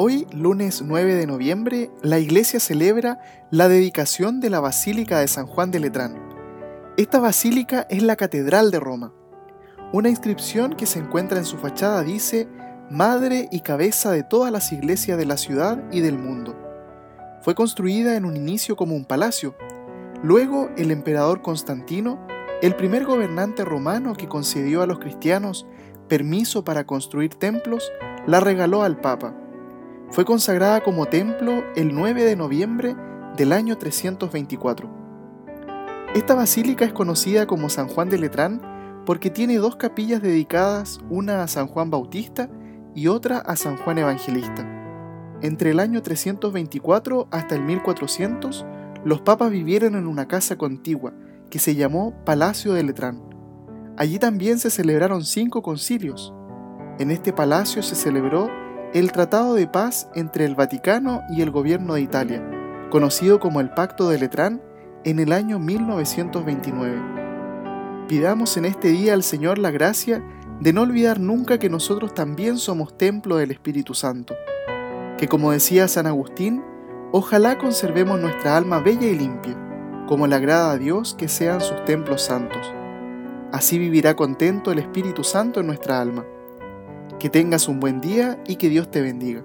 Hoy, lunes 9 de noviembre, la iglesia celebra la dedicación de la Basílica de San Juan de Letrán. Esta basílica es la Catedral de Roma. Una inscripción que se encuentra en su fachada dice, Madre y cabeza de todas las iglesias de la ciudad y del mundo. Fue construida en un inicio como un palacio. Luego, el emperador Constantino, el primer gobernante romano que concedió a los cristianos permiso para construir templos, la regaló al Papa fue consagrada como templo el 9 de noviembre del año 324. Esta basílica es conocida como San Juan de Letrán porque tiene dos capillas dedicadas, una a San Juan Bautista y otra a San Juan Evangelista. Entre el año 324 hasta el 1400, los papas vivieron en una casa contigua que se llamó Palacio de Letrán. Allí también se celebraron cinco concilios. En este palacio se celebró el Tratado de Paz entre el Vaticano y el Gobierno de Italia, conocido como el Pacto de Letrán, en el año 1929. Pidamos en este día al Señor la gracia de no olvidar nunca que nosotros también somos templo del Espíritu Santo, que como decía San Agustín, ojalá conservemos nuestra alma bella y limpia, como le agrada a Dios que sean sus templos santos. Así vivirá contento el Espíritu Santo en nuestra alma que tengas un buen día y que Dios te bendiga.